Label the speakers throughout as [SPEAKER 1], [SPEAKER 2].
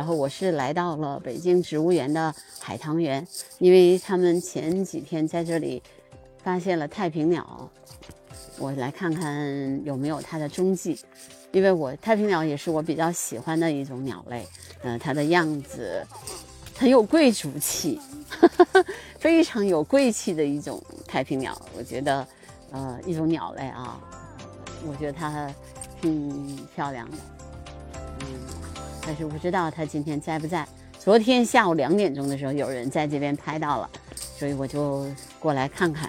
[SPEAKER 1] 然后我是来到了北京植物园的海棠园，因为他们前几天在这里发现了太平鸟，我来看看有没有它的踪迹。因为我太平鸟也是我比较喜欢的一种鸟类，嗯，它的样子很有贵族气，非常有贵气的一种太平鸟。我觉得，呃，一种鸟类啊，我觉得它挺漂亮的，嗯，但是不知道它今天在不在。昨天下午两点钟的时候，有人在这边拍到了，所以我就过来看看。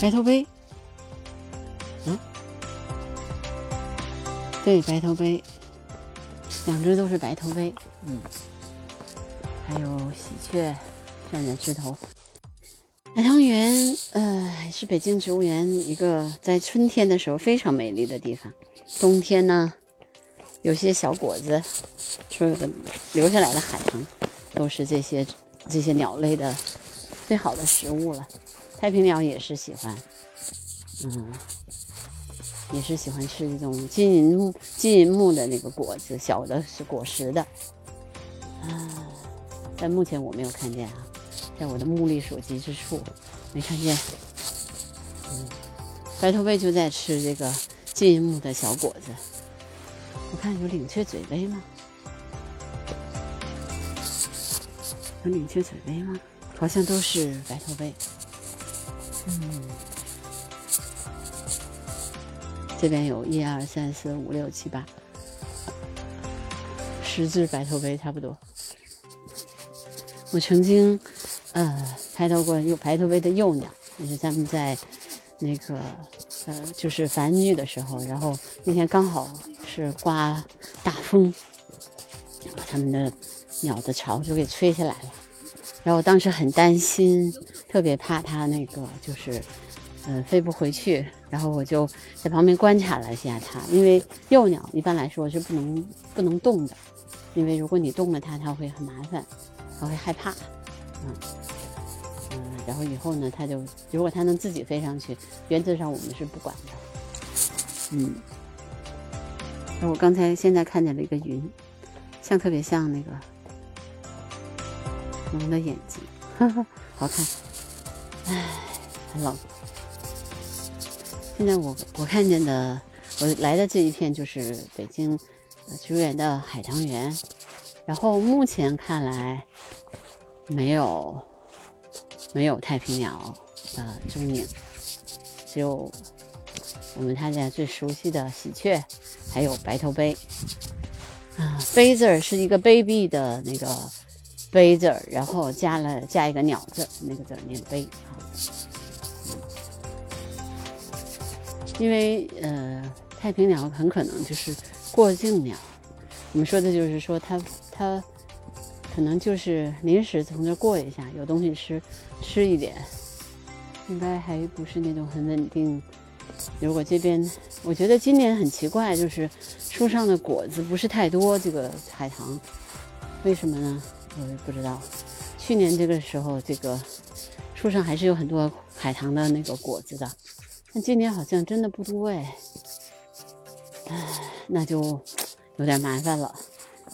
[SPEAKER 1] 白头杯。嗯，对，白头杯，两只都是白头杯，嗯，还有喜鹊站在枝头。海棠园，呃，是北京植物园一个在春天的时候非常美丽的地方。冬天呢，有些小果子，所有的留下来的海棠，都是这些这些鸟类的最好的食物了。太平鸟也是喜欢，嗯。也是喜欢吃这种金银木金银木的那个果子，小的是果实的啊。但目前我没有看见啊，在我的目力所及之处没看见。嗯，白头杯就在吃这个金银木的小果子。我看有领雀嘴杯吗？有领雀嘴杯吗？好像都是白头杯。嗯。这边有一二三四五六七八十只白头杯，差不多。我曾经呃拍到过有白头杯的幼鸟，就是他们在那个呃就是繁育的时候，然后那天刚好是刮大风，把他们的鸟的巢就给吹下来了。然后我当时很担心，特别怕它那个就是嗯飞不回去。然后我就在旁边观察了一下它，因为幼鸟一般来说是不能不能动的，因为如果你动了它，它会很麻烦，它会害怕，嗯，然后以后呢，它就如果它能自己飞上去，原则上我们是不管的，嗯。那我刚才现在看见了一个云，像特别像那个龙的眼睛，好看，唉，很冷。现在我我看见的，我来的这一片就是北京植物园的海棠园，然后目前看来没有没有太平鸟的踪影，只有我们大家最熟悉的喜鹊，还有白头杯。啊，杯字儿是一个卑鄙的那个杯字儿，然后加了加一个鸟字，那个字念杯啊。因为呃，太平鸟很可能就是过境鸟。我们说的就是说，它它可能就是临时从这过一下，有东西吃吃一点，应该还不是那种很稳定。如果这边，我觉得今年很奇怪，就是树上的果子不是太多。这个海棠，为什么呢？我也不知道。去年这个时候，这个树上还是有很多海棠的那个果子的。但今年好像真的不多哎，唉，那就有点麻烦了。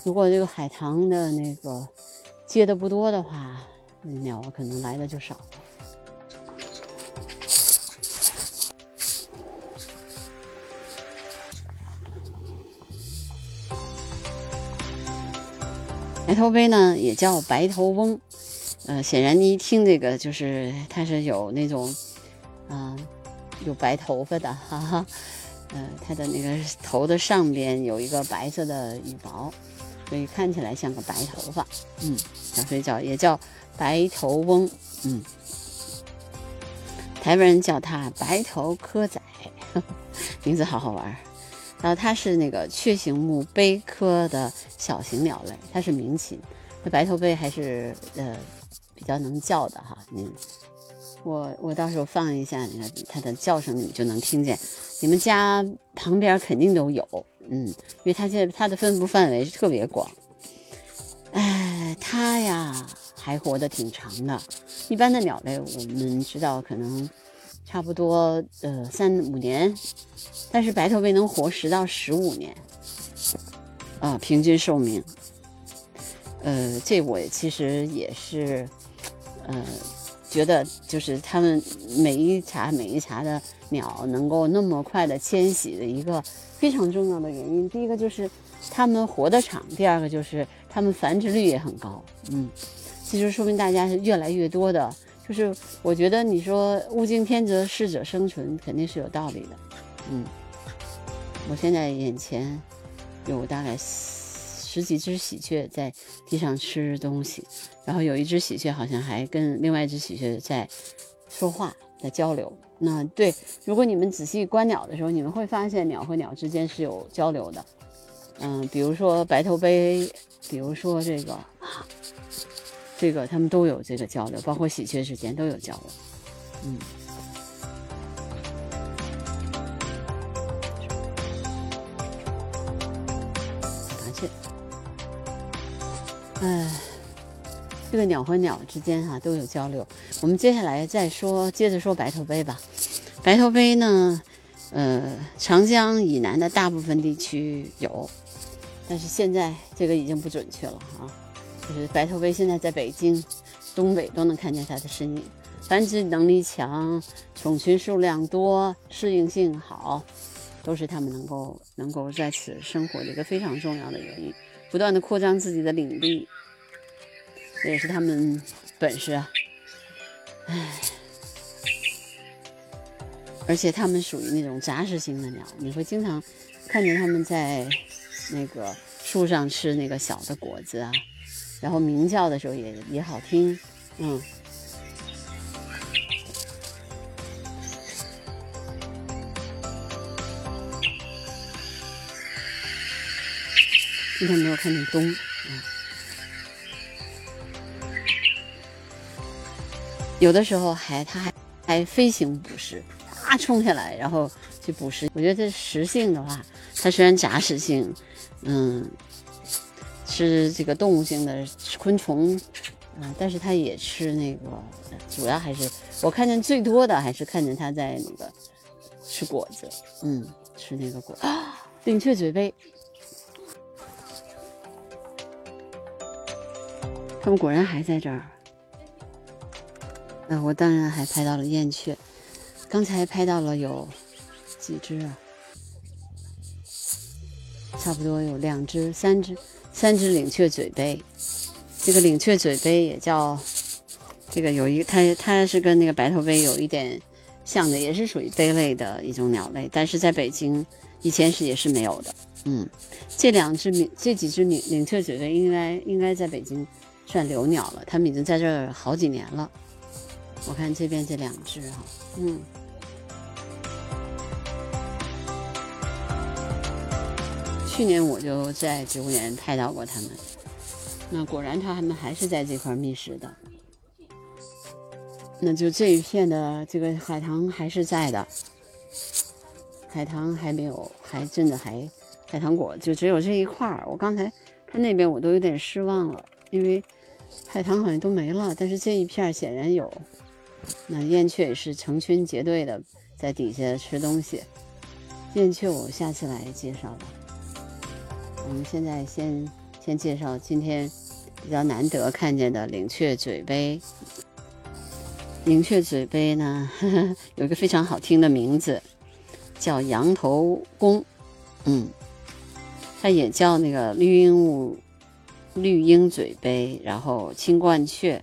[SPEAKER 1] 如果这个海棠的那个结的不多的话，那鸟可能来的就少了。白头杯呢，也叫白头翁，呃，显然你一听这个，就是它是有那种，嗯。有白头发的，哈哈，呃，它的那个头的上边有一个白色的羽毛，所以看起来像个白头发，嗯，所以叫也叫白头翁，嗯，台湾人叫它白头柯仔，名字好好玩。然后它是那个雀形目杯科的小型鸟类，它是鸣禽。那白头杯还是呃比较能叫的哈，嗯。我我到时候放一下那个它的叫声，你们就能听见。你们家旁边肯定都有，嗯，因为它现在它的分布范围是特别广。哎，它呀还活得挺长的。一般的鸟类我们知道可能差不多呃三五年，但是白头杯能活十到十五年，啊，平均寿命。呃，这我其实也是，呃，觉得就是他们每一茬每一茬的鸟能够那么快的迁徙的一个非常重要的原因。第一个就是它们活得长，第二个就是它们繁殖率也很高。嗯，这就说明大家是越来越多的。就是我觉得你说物竞天择，适者生存，肯定是有道理的。嗯，我现在眼前有大概十几只喜鹊在地上吃东西，然后有一只喜鹊好像还跟另外一只喜鹊在说话，在交流。那对，如果你们仔细观鸟的时候，你们会发现鸟和鸟之间是有交流的。嗯，比如说白头杯，比如说这个。这个他们都有这个交流，包括喜鹊之间都有交流。嗯，麻雀，哎，这个鸟和鸟之间哈都有交流。我们接下来再说，接着说白头杯吧。白头杯呢，呃，长江以南的大部分地区有，但是现在这个已经不准确了啊。就是白头杯现在在北京、东北都能看见它的身影，繁殖能力强，种群数量多，适应性好，都是它们能够能够在此生活的一个非常重要的原因。不断的扩张自己的领地，这也是他们本事啊。唉，而且它们属于那种杂食性的鸟，你会经常看见它们在那个树上吃那个小的果子啊。然后鸣叫的时候也也好听，嗯。今天没有看见冬，啊。有的时候还它还还飞行捕食，啊冲下来然后去捕食。我觉得这食性的话，它虽然杂食性，嗯。吃这个动物性的昆虫，啊，但是它也吃那个，主要还是我看见最多的还是看见它在那个吃果子，嗯，吃那个果啊，领雀嘴杯，它们果然还在这儿。那我当然还拍到了燕雀，刚才拍到了有几只啊？差不多有两只、三只。三只领雀嘴杯，这个领雀嘴杯也叫这个有一它它是跟那个白头杯有一点像的，也是属于杯类的一种鸟类，但是在北京以前是也是没有的。嗯，这两只领这几只领领雀嘴杯应该应该在北京算留鸟了，它们已经在这儿好几年了。我看这边这两只哈，嗯。去年我就在植物园拍到过它们，那果然它们还是在这块觅食的。那就这一片的这个海棠还是在的，海棠还没有，还真的还海棠果就只有这一块儿。我刚才看那边我都有点失望了，因为海棠好像都没了，但是这一片显然有。那燕雀也是成群结队的在底下吃东西，燕雀我下次来介绍吧。我们现在先先介绍今天比较难得看见的领雀嘴杯。领雀嘴杯呢，有一个非常好听的名字，叫羊头公。嗯，它也叫那个绿鹦鹉、绿鹰嘴杯，然后青冠雀，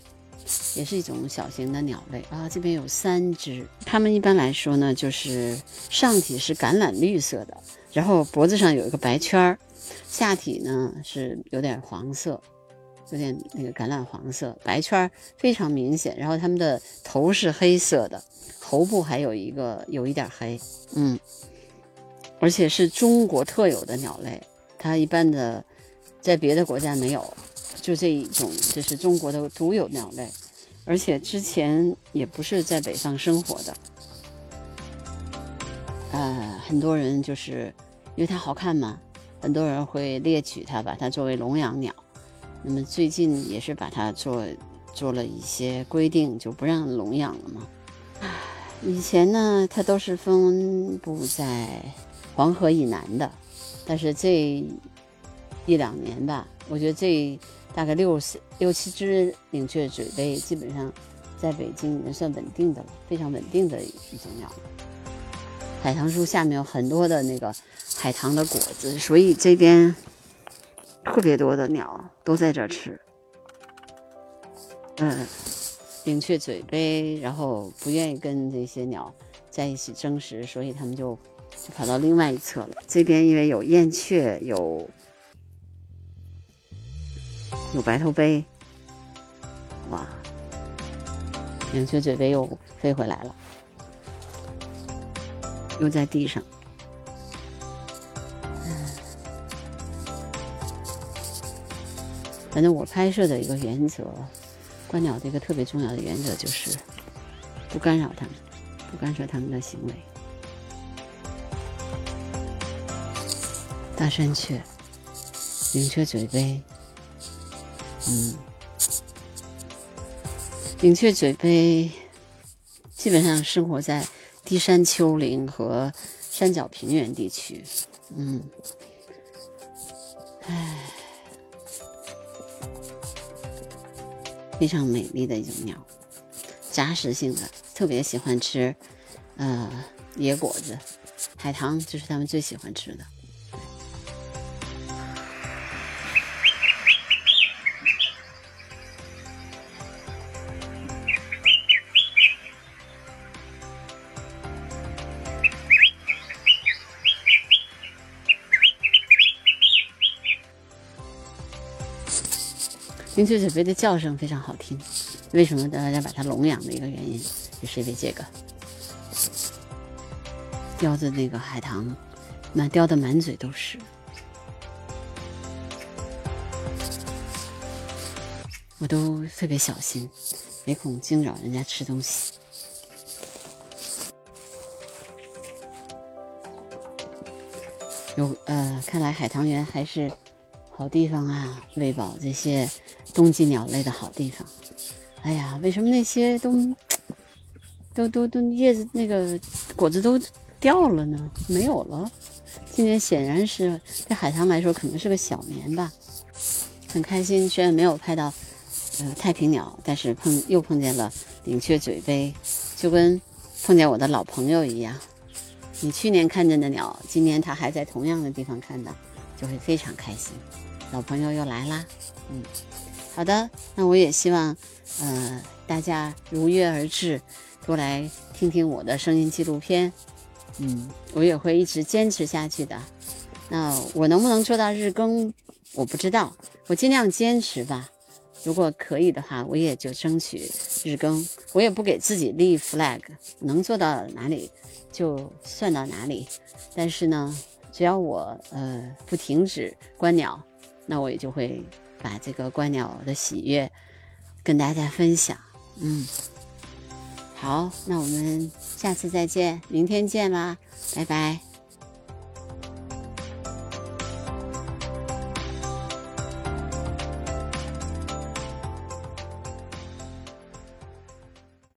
[SPEAKER 1] 也是一种小型的鸟类啊。这边有三只，它们一般来说呢，就是上体是橄榄绿色的，然后脖子上有一个白圈儿。下体呢是有点黄色，有点那个橄榄黄色，白圈儿非常明显。然后它们的头是黑色的，头部还有一个有一点黑，嗯，而且是中国特有的鸟类，它一般的在别的国家没有，就这一种，这是中国的独有鸟类，而且之前也不是在北方生活的，呃，很多人就是因为它好看嘛。很多人会猎取它，把它作为笼养鸟。那么最近也是把它做做了一些规定，就不让笼养了嘛。以前呢，它都是分布在黄河以南的，但是这一两年吧，我觉得这大概六六七只领雀嘴杯，基本上在北京已经算稳定的了，非常稳定的一种鸟。海棠树下面有很多的那个海棠的果子，所以这边特别多的鸟都在这吃。嗯。领雀嘴杯，然后不愿意跟这些鸟在一起争食，所以他们就就跑到另外一侧了。这边因为有燕雀，有有白头杯，哇！两雀嘴杯又飞回来了，又在地上。反正我拍摄的一个原则。观鸟的一个特别重要的原则就是不干扰它们，不干涉它们的行为。大山雀、领雀嘴杯，嗯，领雀嘴杯基本上生活在低山丘陵和山脚平原地区，嗯，唉。非常美丽的一种鸟，杂食性的，特别喜欢吃，呃，野果子，海棠就是它们最喜欢吃的。领雀杯的叫声非常好听，为什么大家把它笼养的一个原因，就是因为这个叼着那个海棠，满叼的满嘴都是，我都特别小心，没空惊扰人家吃东西。有呃，看来海棠园还是好地方啊，喂饱这些。冬季鸟类的好地方，哎呀，为什么那些都都都都叶子那个果子都掉了呢？没有了。今年显然是对海棠来说可能是个小年吧。很开心，虽然没有拍到呃太平鸟，但是碰又碰见了领雀嘴杯，就跟碰见我的老朋友一样。你去年看见的鸟，今年它还在同样的地方看到，就会非常开心。老朋友又来啦，嗯。好的，那我也希望，呃，大家如约而至，多来听听我的声音纪录片。嗯，我也会一直坚持下去的。那我能不能做到日更，我不知道，我尽量坚持吧。如果可以的话，我也就争取日更。我也不给自己立 flag，能做到哪里就算到哪里。但是呢，只要我呃不停止观鸟，那我也就会。把这个观鸟的喜悦跟大家分享，嗯，好，那我们下次再见，明天见啦，拜拜。